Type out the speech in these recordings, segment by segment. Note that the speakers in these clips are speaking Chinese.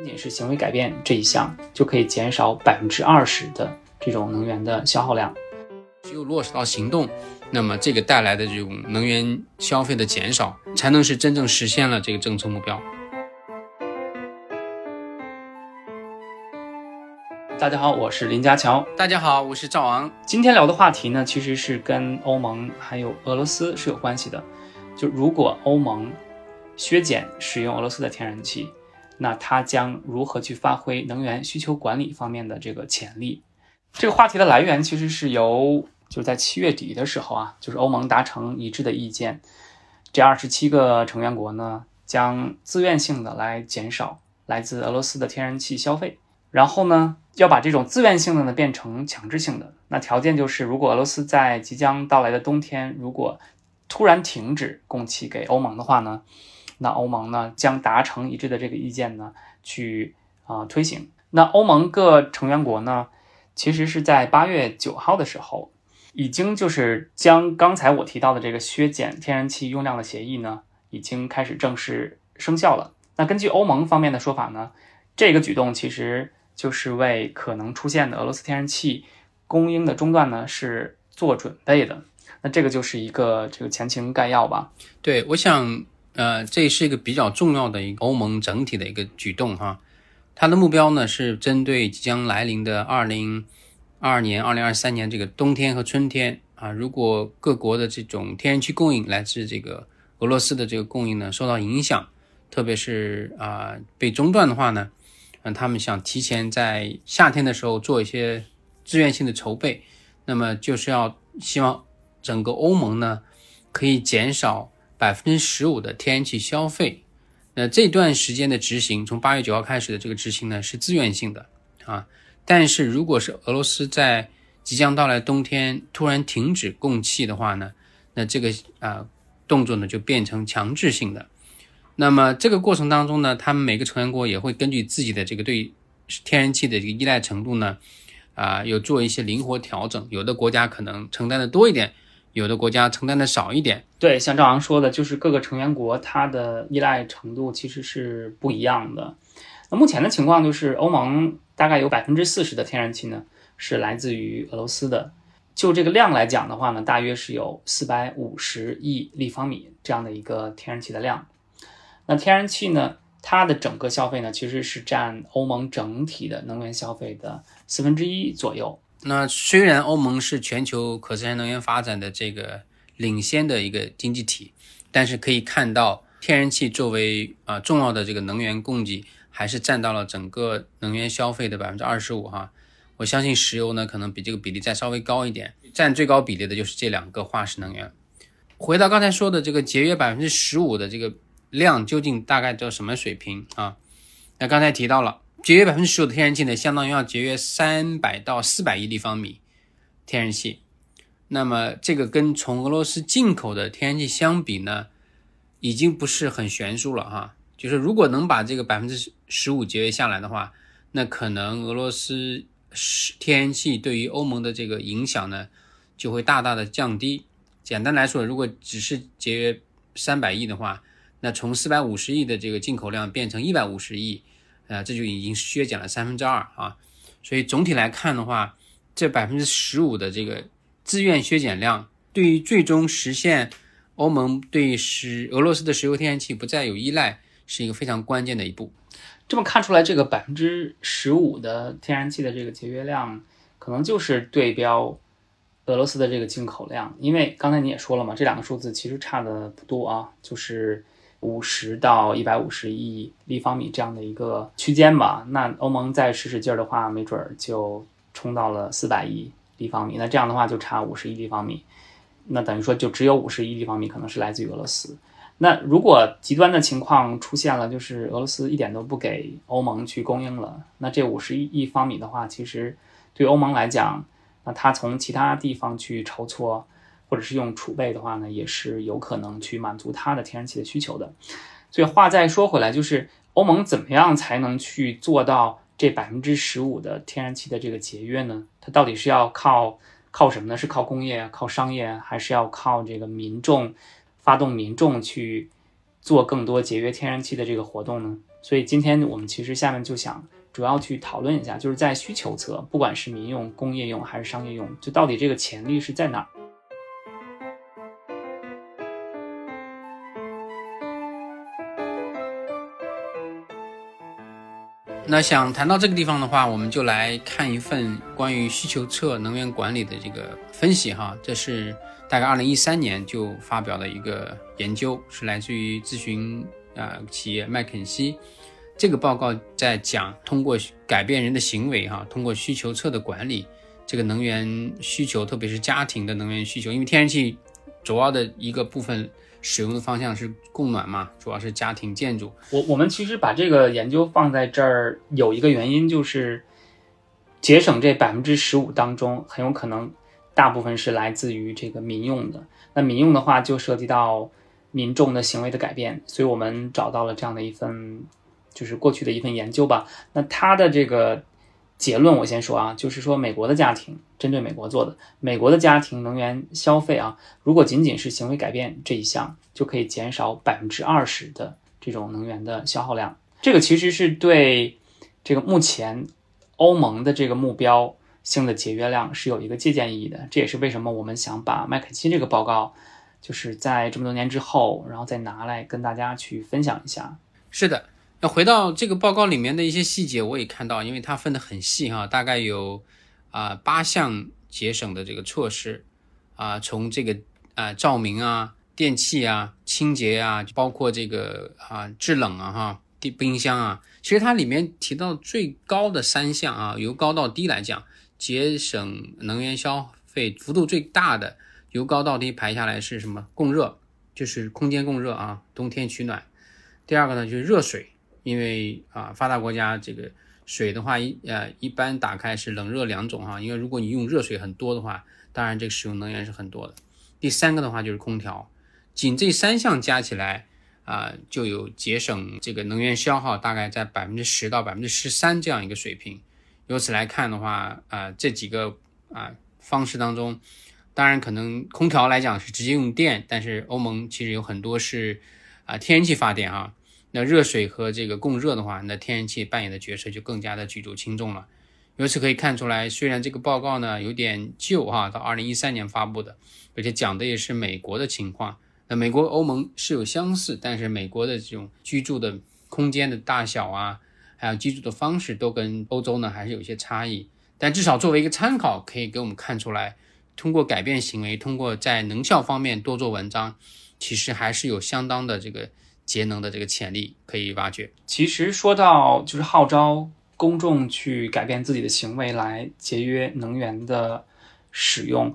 仅仅是行为改变这一项，就可以减少百分之二十的这种能源的消耗量。只有落实到行动，那么这个带来的这种能源消费的减少，才能是真正实现了这个政策目标。大家好，我是林家乔。大家好，我是赵昂。今天聊的话题呢，其实是跟欧盟还有俄罗斯是有关系的。就如果欧盟削减使用俄罗斯的天然气，那它将如何去发挥能源需求管理方面的这个潜力？这个话题的来源其实是由就是在七月底的时候啊，就是欧盟达成一致的意见，这二十七个成员国呢将自愿性的来减少来自俄罗斯的天然气消费，然后呢要把这种自愿性的呢变成强制性的。那条件就是，如果俄罗斯在即将到来的冬天如果突然停止供气给欧盟的话呢？那欧盟呢将达成一致的这个意见呢，去啊推行。那欧盟各成员国呢，其实是在八月九号的时候，已经就是将刚才我提到的这个削减天然气用量的协议呢，已经开始正式生效了。那根据欧盟方面的说法呢，这个举动其实就是为可能出现的俄罗斯天然气供应的中断呢是做准备的。那这个就是一个这个前情概要吧。对，我想。呃，这是一个比较重要的一个欧盟整体的一个举动哈，它的目标呢是针对即将来临的二零二二年、二零二三年这个冬天和春天啊，如果各国的这种天然气供应来自这个俄罗斯的这个供应呢受到影响，特别是啊被中断的话呢，嗯，他们想提前在夏天的时候做一些自愿性的筹备，那么就是要希望整个欧盟呢可以减少。百分之十五的天然气消费，那这段时间的执行，从八月九号开始的这个执行呢是自愿性的啊。但是如果是俄罗斯在即将到来冬天突然停止供气的话呢，那这个啊动作呢就变成强制性的。那么这个过程当中呢，他们每个成员国也会根据自己的这个对天然气的这个依赖程度呢，啊有做一些灵活调整。有的国家可能承担的多一点。有的国家承担的少一点，对，像赵昂说的，就是各个成员国它的依赖程度其实是不一样的。那目前的情况就是，欧盟大概有百分之四十的天然气呢是来自于俄罗斯的。就这个量来讲的话呢，大约是有四百五十亿立方米这样的一个天然气的量。那天然气呢，它的整个消费呢，其实是占欧盟整体的能源消费的四分之一左右。那虽然欧盟是全球可再生能源发展的这个领先的一个经济体，但是可以看到，天然气作为啊重要的这个能源供给，还是占到了整个能源消费的百分之二十五哈。我相信石油呢，可能比这个比例再稍微高一点，占最高比例的就是这两个化石能源。回到刚才说的这个节约百分之十五的这个量，究竟大概到什么水平啊？那刚才提到了。节约百分之十五的天然气呢，相当于要节约三百到四百亿立方米天然气。那么这个跟从俄罗斯进口的天然气相比呢，已经不是很悬殊了哈。就是如果能把这个百分之十五节约下来的话，那可能俄罗斯天然气对于欧盟的这个影响呢，就会大大的降低。简单来说，如果只是节约三百亿的话，那从四百五十亿的这个进口量变成一百五十亿。呃，这就已经削减了三分之二啊，所以总体来看的话，这百分之十五的这个自愿削减量，对于最终实现欧盟对石俄罗斯的石油天然气不再有依赖，是一个非常关键的一步。这么看出来，这个百分之十五的天然气的这个节约量，可能就是对标俄罗斯的这个进口量，因为刚才你也说了嘛，这两个数字其实差的不多啊，就是。五十到一百五十亿立方米这样的一个区间吧，那欧盟再使使劲儿的话，没准儿就冲到了四百亿立方米。那这样的话就差五十亿立方米，那等于说就只有五十亿立方米可能是来自于俄罗斯。那如果极端的情况出现了，就是俄罗斯一点都不给欧盟去供应了，那这五十亿立方米的话，其实对欧盟来讲，那它从其他地方去筹措。或者是用储备的话呢，也是有可能去满足它的天然气的需求的。所以话再说回来，就是欧盟怎么样才能去做到这百分之十五的天然气的这个节约呢？它到底是要靠靠什么呢？是靠工业、靠商业，还是要靠这个民众发动民众去做更多节约天然气的这个活动呢？所以今天我们其实下面就想主要去讨论一下，就是在需求侧，不管是民用、工业用还是商业用，就到底这个潜力是在哪儿？那想谈到这个地方的话，我们就来看一份关于需求侧能源管理的这个分析哈。这是大概二零一三年就发表的一个研究，是来自于咨询啊企业麦肯锡。这个报告在讲通过改变人的行为哈，通过需求侧的管理，这个能源需求，特别是家庭的能源需求，因为天然气主要的一个部分。使用的方向是供暖嘛，主要是家庭建筑。我我们其实把这个研究放在这儿，有一个原因就是节省这百分之十五当中，很有可能大部分是来自于这个民用的。那民用的话，就涉及到民众的行为的改变，所以我们找到了这样的一份，就是过去的一份研究吧。那它的这个。结论我先说啊，就是说美国的家庭针对美国做的，美国的家庭能源消费啊，如果仅仅是行为改变这一项，就可以减少百分之二十的这种能源的消耗量。这个其实是对这个目前欧盟的这个目标性的节约量是有一个借鉴意义的。这也是为什么我们想把麦肯锡这个报告，就是在这么多年之后，然后再拿来跟大家去分享一下。是的。那回到这个报告里面的一些细节，我也看到，因为它分得很细哈，大概有啊八项节省的这个措施啊，从这个啊照明啊、电器啊、清洁啊，包括这个啊制冷啊哈、冰冰箱啊，其实它里面提到最高的三项啊，由高到低来讲，节省能源消费幅度最大的，由高到低排下来是什么？供热，就是空间供热啊，冬天取暖。第二个呢，就是热水。因为啊，发达国家这个水的话，一呃一般打开是冷热两种哈。因为如果你用热水很多的话，当然这个使用能源是很多的。第三个的话就是空调，仅这三项加起来啊，就有节省这个能源消耗大概在百分之十到百分之十三这样一个水平。由此来看的话啊，这几个啊方式当中，当然可能空调来讲是直接用电，但是欧盟其实有很多是啊天然气发电哈。那热水和这个供热的话，那天然气扮演的角色就更加的举足轻重了。由此可以看出来，虽然这个报告呢有点旧哈，到二零一三年发布的，而且讲的也是美国的情况。那美国欧盟是有相似，但是美国的这种居住的空间的大小啊，还有居住的方式都跟欧洲呢还是有些差异。但至少作为一个参考，可以给我们看出来，通过改变行为，通过在能效方面多做文章，其实还是有相当的这个。节能的这个潜力可以挖掘。其实说到就是号召公众去改变自己的行为来节约能源的使用，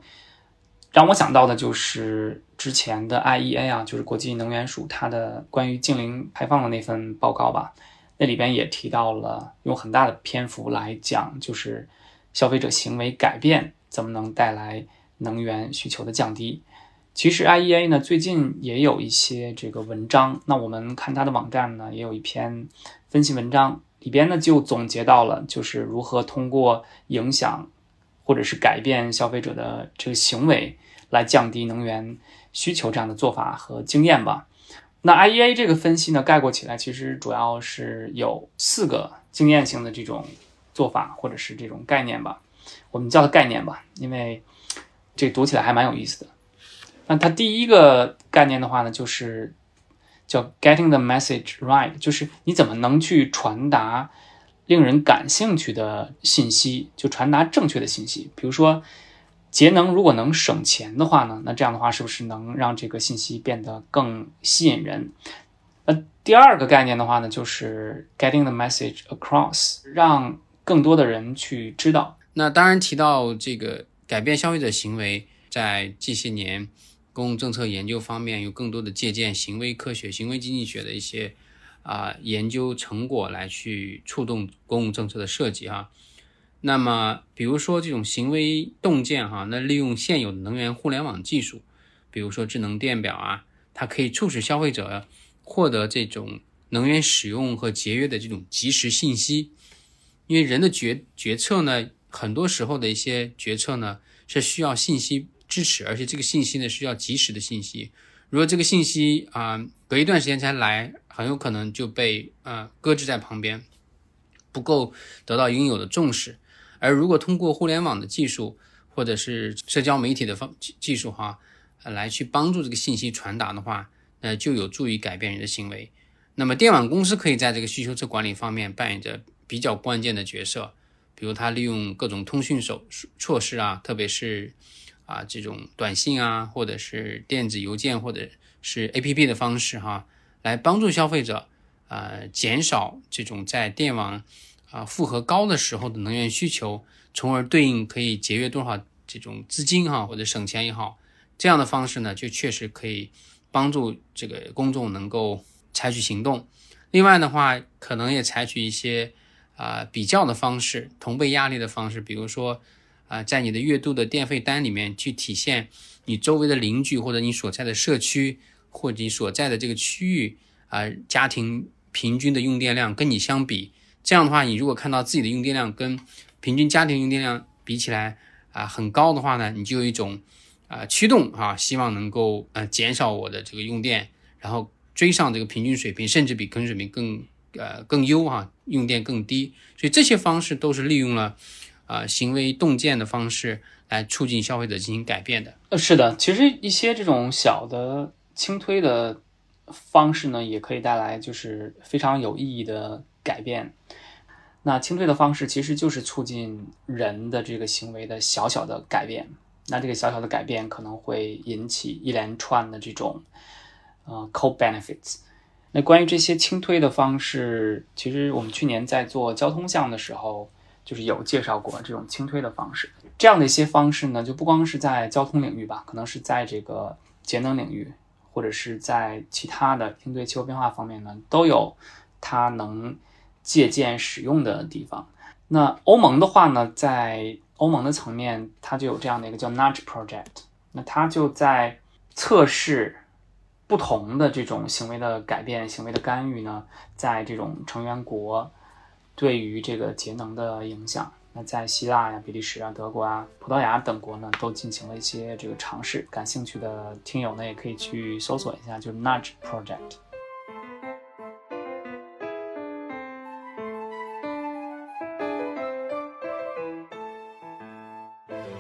让我想到的就是之前的 IEA 啊，就是国际能源署它的关于净零排放的那份报告吧。那里边也提到了用很大的篇幅来讲，就是消费者行为改变怎么能带来能源需求的降低。其实 IEA 呢最近也有一些这个文章，那我们看它的网站呢也有一篇分析文章，里边呢就总结到了就是如何通过影响或者是改变消费者的这个行为来降低能源需求这样的做法和经验吧。那 IEA 这个分析呢概括起来其实主要是有四个经验性的这种做法或者是这种概念吧，我们叫它概念吧，因为这读起来还蛮有意思的。那它第一个概念的话呢，就是叫 getting the message right，就是你怎么能去传达令人感兴趣的信息，就传达正确的信息。比如说，节能如果能省钱的话呢，那这样的话是不是能让这个信息变得更吸引人？那第二个概念的话呢，就是 getting the message across，让更多的人去知道。那当然提到这个改变消费者行为，在这些年。公共政策研究方面有更多的借鉴行为科学、行为经济学的一些啊研究成果来去触动公共政策的设计哈。那么，比如说这种行为洞见哈，那利用现有的能源互联网技术，比如说智能电表啊，它可以促使消费者获得这种能源使用和节约的这种及时信息。因为人的决决策呢，很多时候的一些决策呢是需要信息。支持，而且这个信息呢是要及时的信息。如果这个信息啊、隔一段时间才来，很有可能就被呃搁置在旁边，不够得到应有的重视。而如果通过互联网的技术或者是社交媒体的方技术哈，呃来去帮助这个信息传达的话，呃就有助于改变人的行为。那么电网公司可以在这个需求侧管理方面扮演着比较关键的角色，比如它利用各种通讯手措施啊，特别是啊这种短信啊，或者是电子邮件或者是 APP 的方式哈，来帮助消费者呃减少这种在电网啊负荷高的时候的能源需求，从而对应可以节约多少这种资金哈，或者省钱也好，这样的方式呢，就确实可以帮助这个公众能够采取行动。另外的话，可能也采取一些啊、比较的方式，同辈压力的方式，比如说啊、在你的月度的电费单里面去体现你周围的邻居或者你所在的社区或者你所在的这个区域啊、家庭平均的用电量跟你相比，这样的话，你如果看到自己的用电量跟平均家庭用电量比起来啊、很高的话呢，你就有一种啊、驱动啊，希望能够呃减少我的这个用电，然后追上这个平均水平，甚至比平均水平更呃更优哈、用电更低。所以这些方式都是利用了啊、行为洞见的方式来促进消费者进行改变的。呃，是的，其实一些这种小的轻推的方式呢，也可以带来就是非常有意义的改变。那轻推的方式其实就是促进人的这个行为的小小的改变。那这个小小的改变可能会引起一连串的这种呃 co benefits。那关于这些轻推的方式，其实我们去年在做交通项的时候，就是有介绍过这种轻推的方式。这样的一些方式呢，就不光是在交通领域吧，可能是在这个节能领域，或者是在其他的应对气候变化方面呢，都有它能借鉴使用的地方。那欧盟的话呢，在欧盟的层面，它就有这样的一个叫 Nudge Project，那它就在测试不同的这种行为的改变、行为的干预呢，在这种成员国对于这个节能的影响。那在希腊呀、比利时啊、德国啊、葡萄牙等国呢，都进行了一些这个尝试。感兴趣的听友呢，也可以去搜索一下，就是 Nudge Project。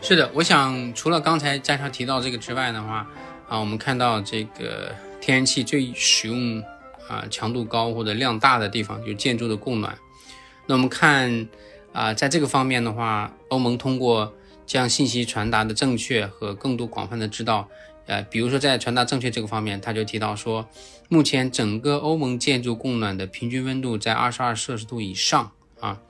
是的，我想除了刚才加上提到这个之外的话，啊，我们看到这个天然气最使用啊强度高或者量大的地方就是建筑的供暖。那我们看啊，在这个方面的话，欧盟通过将信息传达的正确和更多广泛的知道，呃，比如说在传达正确这个方面，他就提到说，目前整个欧盟建筑供暖的平均温度在二十二摄氏度以上啊。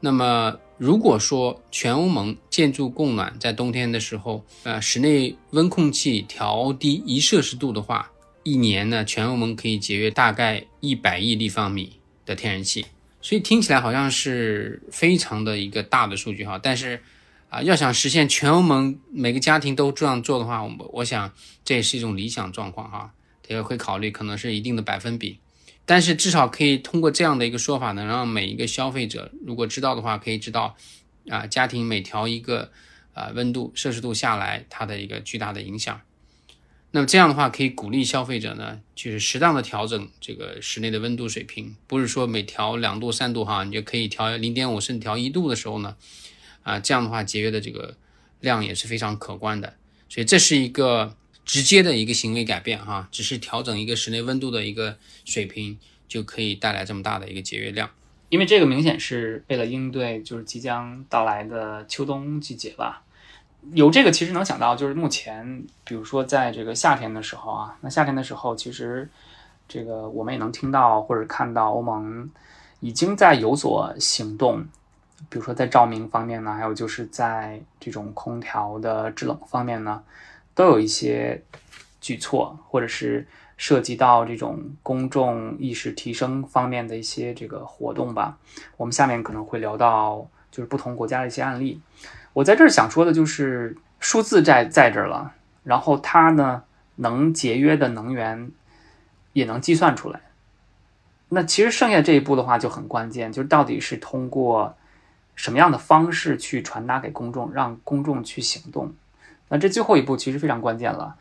那么，如果说全欧盟建筑供暖在冬天的时候，呃，室内温控器调低一摄氏度的话，一年呢，全欧盟可以节约大概一百亿立方米的天然气。所以听起来好像是非常的一个大的数据哈，但是啊、要想实现全欧盟每个家庭都这样做的话，我我想这也是一种理想状况哈，这个会考虑可能是一定的百分比。但是至少可以通过这样的一个说法，能让每一个消费者如果知道的话，可以知道啊、家庭每调一个啊、温度摄氏度下来，它的一个巨大的影响。那么这样的话，可以鼓励消费者呢，就是适当的调整这个室内的温度水平，不是说每调两度三度哈，你就可以调零点五甚至调一度的时候呢，啊、这样的话节约的这个量也是非常可观的。所以这是一个直接的一个行为改变哈，只是调整一个室内温度的一个水平，就可以带来这么大的一个节约量。因为这个明显是为了应对就是即将到来的秋冬季节吧。有这个其实能想到，就是目前比如说在这个夏天的时候啊，那夏天的时候其实这个我们也能听到或者看到欧盟已经在有所行动，比如说在照明方面呢，还有就是在这种空调的制冷方面呢，都有一些举措，或者是涉及到这种公众意识提升方面的一些这个活动吧。我们下面可能会聊到就是不同国家的一些案例。我在这儿想说的就是数字在在这儿了，然后它呢能节约的能源也能计算出来。那其实剩下这一步的话就很关键，就是到底是通过什么样的方式去传达给公众，让公众去行动。那这最后一步其实非常关键了。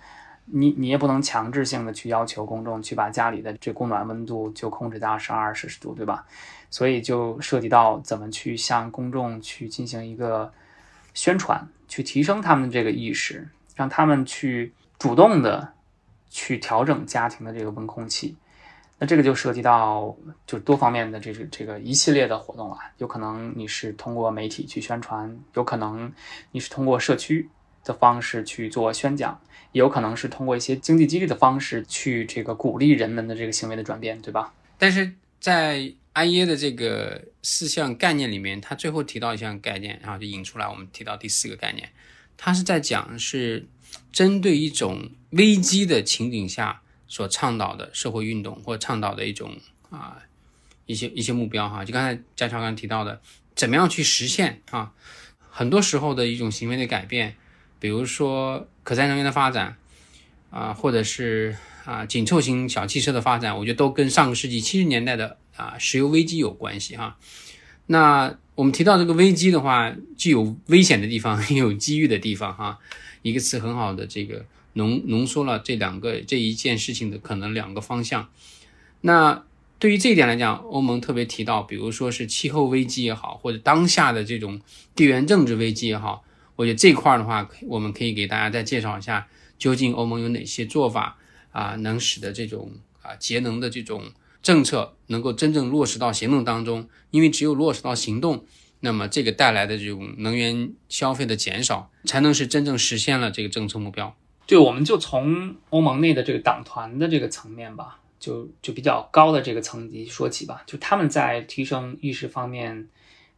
你你也不能强制性的去要求公众去把家里的这供暖温度就控制在二十二摄氏度，对吧？所以就涉及到怎么去向公众去进行一个宣传，去提升他们的这个意识，让他们去主动的去调整家庭的这个温控器。那这个就涉及到就多方面的这个这个一系列的活动了，有可能你是通过媒体去宣传，有可能你是通过社区的方式去做宣讲，也有可能是通过一些经济激励的方式去这个鼓励人们的这个行为的转变，对吧？但是在 IEA 的这个四项概念里面，它最后提到一项概念，然后就引出来我们提到第四个概念，它是在讲是针对一种危机的情景下。所倡导的社会运动或倡导的一种啊一些一些目标哈，就刚才嘉乔刚刚提到的，怎么样去实现啊？很多时候的一种行为的改变，比如说可再生能源的发展啊，或者是啊紧凑型小汽车的发展，我觉得都跟上个世纪七十年代的啊石油危机有关系哈。那我们提到这个危机的话，既有危险的地方，也 有机遇的地方哈。一个词很好的这个。浓浓缩了这两个这一件事情的可能两个方向。那对于这一点来讲，欧盟特别提到，比如说是气候危机也好，或者当下的这种地缘政治危机也好，我觉得这块的话，我们可以给大家再介绍一下，究竟欧盟有哪些做法啊，能使得这种啊节能的这种政策能够真正落实到行动当中。因为只有落实到行动，那么这个带来的这种能源消费的减少，才能是真正实现了这个政策目标。对，我们就从欧盟内的这个党团的这个层面吧，就就比较高的这个层级说起吧。就他们在提升意识方面，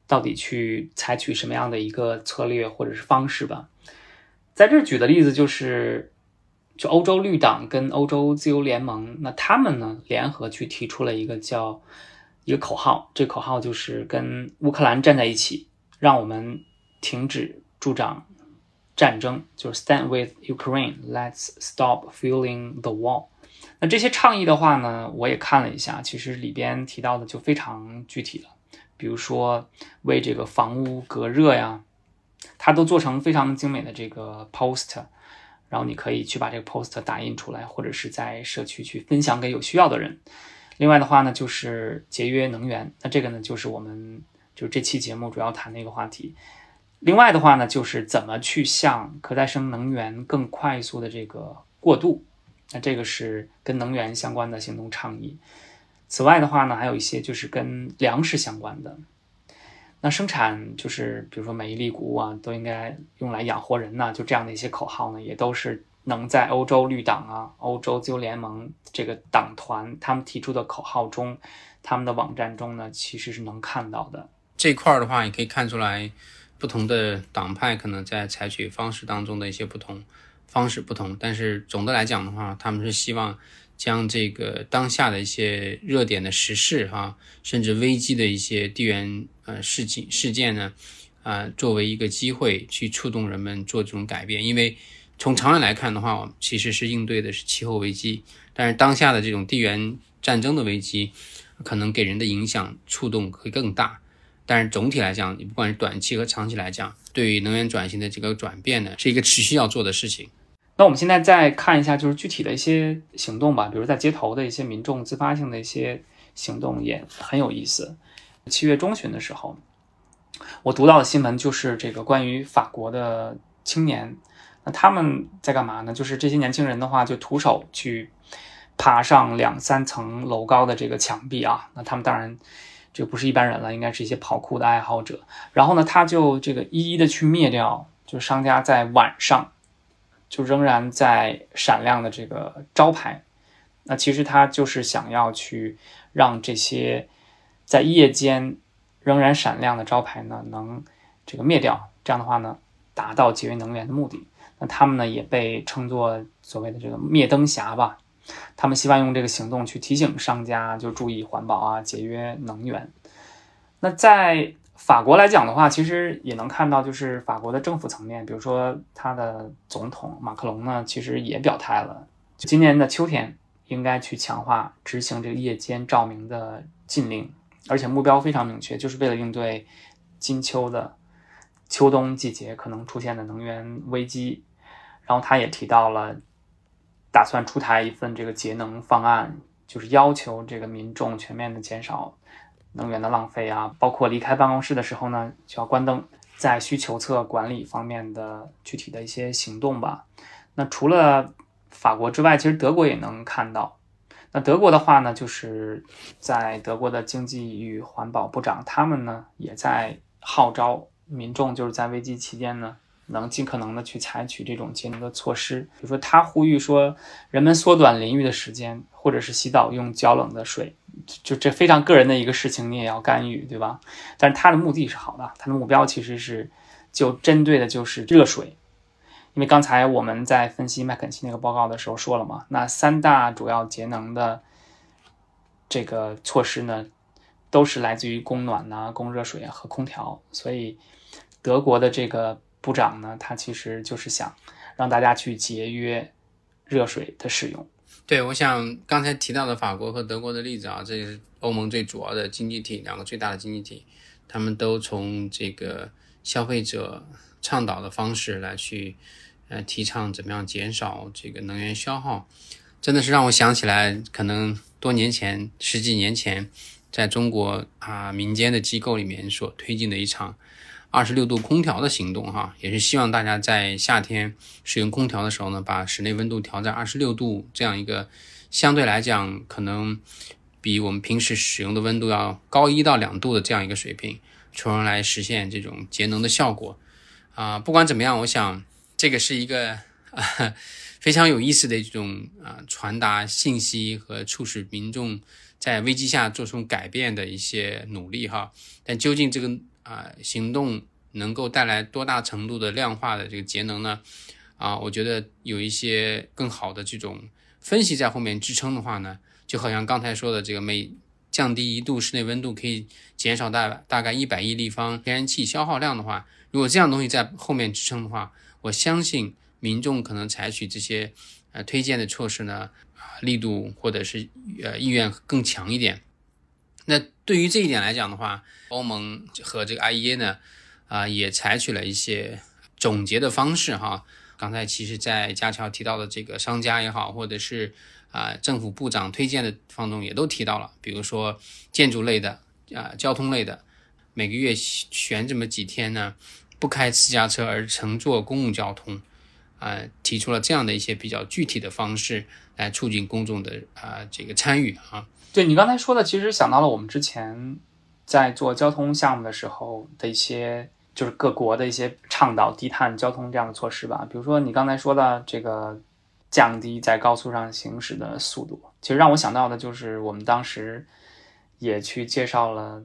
到底去采取什么样的一个策略或者是方式吧？在这举的例子就是，就欧洲绿党跟欧洲自由联盟，那他们呢联合去提出了一个叫一个口号，这口号就是跟乌克兰站在一起，让我们停止助长。战争就是 stand with Ukraine，let's stop fueling the war。那这些倡议的话呢，我也看了一下，其实里边提到的就非常具体了，比如说为这个房屋隔热呀，它都做成非常精美的这个 post，然后你可以去把这个 post 打印出来，或者是在社区去分享给有需要的人。另外的话呢，就是节约能源，那这个呢，就是我们就是这期节目主要谈的一个话题。另外的话呢，就是怎么去向可再生能源更快速的这个过渡，那这个是跟能源相关的行动倡议。此外的话呢，还有一些就是跟粮食相关的，那生产就是比如说每一粒谷物啊都应该用来养活人呐，就这样的一些口号呢，也都是能在欧洲绿党啊、欧洲自由联盟这个党团他们提出的口号中，他们的网站中呢，其实是能看到的。这块儿的话，也可以看出来。不同的党派可能在采取方式当中的一些不同方式不同，但是总的来讲的话，他们是希望将这个当下的一些热点的时事哈，甚至危机的一些地缘呃事情事件呢，啊，作为一个机会去触动人们做这种改变。因为从长远来看的话，我们其实是应对的是气候危机，但是当下的这种地缘战争的危机，可能给人的影响触动会更大。但是总体来讲，你不管是短期和长期来讲，对于能源转型的这个转变呢，是一个持续要做的事情。那我们现在再看一下，就是具体的一些行动吧，比如在街头的一些民众自发性的一些行动也很有意思。七月中旬的时候，我读到的新闻就是这个关于法国的青年，那他们在干嘛呢？就是这些年轻人的话，就徒手去爬上两三层楼高的这个墙壁啊，那他们当然。这不是一般人了，应该是一些跑酷的爱好者。然后呢，他就这个一一的去灭掉，就商家在晚上就仍然在闪亮的这个招牌。那其实他就是想要去让这些在夜间仍然闪亮的招牌呢，能这个灭掉。这样的话呢，达到节约能源的目的。那他们呢，也被称作所谓的这个灭灯侠吧。他们希望用这个行动去提醒商家，就注意环保啊，节约能源。那在法国来讲的话，其实也能看到，就是法国的政府层面，比如说他的总统马克龙呢，其实也表态了，今年的秋天应该去强化执行这个夜间照明的禁令，而且目标非常明确，就是为了应对金秋的秋冬季节可能出现的能源危机。然后他也提到了。打算出台一份这个节能方案，就是要求这个民众全面的减少能源的浪费啊，包括离开办公室的时候呢就要关灯，在需求侧管理方面的具体的一些行动吧。那除了法国之外，其实德国也能看到。那德国的话呢，就是在德国的经济与环保部长，他们呢也在号召民众，就是在危机期间呢。能尽可能的去采取这种节能的措施，比如说他呼吁说，人们缩短淋浴的时间，或者是洗澡用较冷的水，就这非常个人的一个事情，你也要干预，对吧？但是他的目的是好的，他的目标其实是就针对的就是热水，因为刚才我们在分析麦肯锡那个报告的时候说了嘛，那三大主要节能的这个措施呢，都是来自于供暖呐、供热水和空调，所以德国的这个。部长呢，他其实就是想让大家去节约热水的使用。对，我想刚才提到的法国和德国的例子啊，这是欧盟最主要的经济体，两个最大的经济体，他们都从这个消费者倡导的方式来去呃提倡怎么样减少这个能源消耗，真的是让我想起来，可能多年前十几年前，在中国啊民间的机构里面所推进的一场。二十六度空调的行动，哈，也是希望大家在夏天使用空调的时候呢，把室内温度调在二十六度这样一个相对来讲可能比我们平时使用的温度要高一到两度的这样一个水平，从而来实现这种节能的效果。啊，不管怎么样，我想这个是一个啊非常有意思的一种啊传达信息和促使民众在危机下做出改变的一些努力，哈。但究竟这个？啊，行动能够带来多大程度的量化的这个节能呢？啊，我觉得有一些更好的这种分析在后面支撑的话呢，就好像刚才说的这个每降低一度室内温度可以减少大大概一百亿立方天然气消耗量的话，如果这样东西在后面支撑的话，我相信民众可能采取这些呃推荐的措施呢，啊力度或者是呃意愿更强一点。那对于这一点来讲的话，欧盟和这个 IEA 呢，啊，也采取了一些总结的方式哈。刚才其实，在家乔提到的这个商家也好，或者是啊政府部长推荐的方中，也都提到了，比如说建筑类的啊，交通类的，每个月选这么几天呢，不开私家车而乘坐公共交通，啊，提出了这样的一些比较具体的方式来促进公众的啊这个参与啊。对你刚才说的，其实想到了我们之前在做交通项目的时候的一些，就是各国的一些倡导低碳交通这样的措施吧。比如说你刚才说的这个降低在高速上行驶的速度，其实让我想到的就是我们当时也去介绍了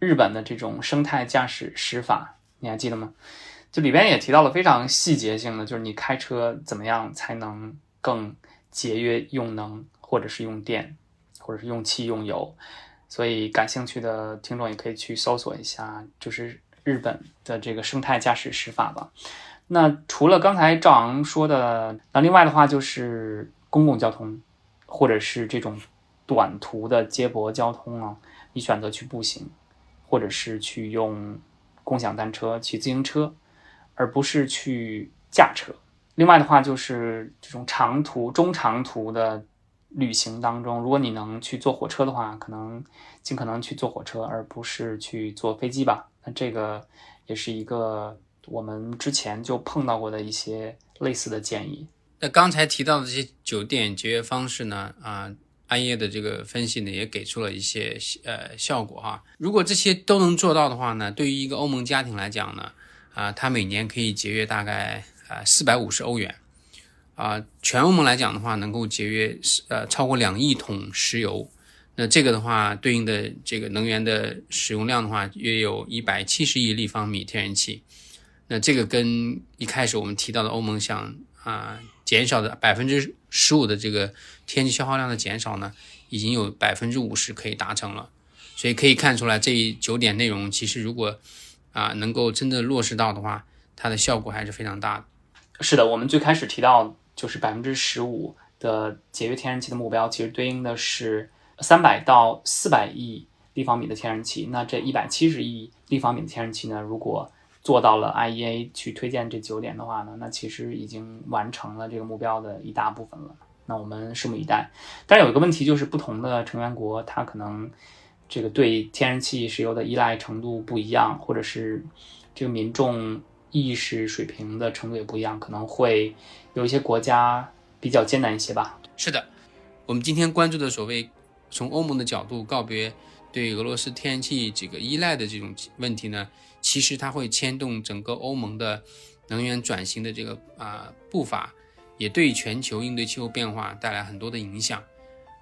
日本的这种生态驾驶驶法，你还记得吗？就里边也提到了非常细节性的，就是你开车怎么样才能更节约用能或者是用电。或者是用气用油，所以感兴趣的听众也可以去搜索一下，就是日本的这个生态驾驶驶法吧。那除了刚才赵昂说的，那另外的话就是公共交通，或者是这种短途的接驳交通啊，你选择去步行，或者是去用共享单车、骑自行车，而不是去驾车。另外的话就是这种长途、中长途的。旅行当中，如果你能去坐火车的话，可能尽可能去坐火车，而不是去坐飞机吧。那这个也是一个我们之前就碰到过的一些类似的建议。那刚才提到的这些酒店节约方式呢？啊，安业的这个分析呢，也给出了一些呃效果哈。如果这些都能做到的话呢，对于一个欧盟家庭来讲呢，啊，它每年可以节约大概啊四百五十欧元。啊，全欧盟来讲的话，能够节约呃超过两亿桶石油，那这个的话，对应的这个能源的使用量的话，约有一百七十亿立方米天然气。那这个跟一开始我们提到的欧盟想啊减少的百分之十五的这个天气消耗量的减少呢，已经有百分之五十可以达成了。所以可以看出来，这九点内容其实如果啊能够真的落实到的话，它的效果还是非常大的。是的，我们最开始提到。就是百分之十五的节约天然气的目标，其实对应的是三百到四百亿立方米的天然气。那这一百七十亿立方米的天然气呢？如果做到了 IEA 去推荐这九点的话呢，那其实已经完成了这个目标的一大部分了。那我们拭目以待。但是有一个问题就是，不同的成员国它可能这个对天然气、石油的依赖程度不一样，或者是这个民众意识水平的程度也不一样，可能会有一些国家比较艰难一些吧。是的，我们今天关注的所谓从欧盟的角度告别对俄罗斯天然气这个依赖的这种问题呢，其实它会牵动整个欧盟的能源转型的这个啊、步伐，也对全球应对气候变化带来很多的影响。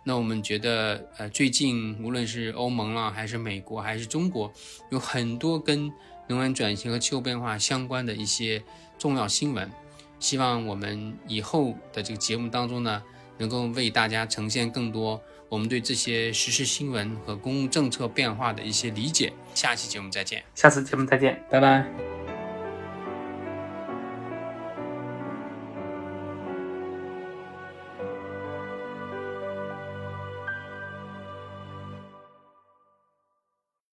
那我们觉得，呃，最近无论是欧盟啦，还是美国，还是中国，有很多跟能源转型和气候变化相关的一些重要新闻。希望我们以后的这个节目当中呢，能够为大家呈现更多我们对这些时事新闻和公共政策变化的一些理解。下期节目再见。下次节目再见，拜拜。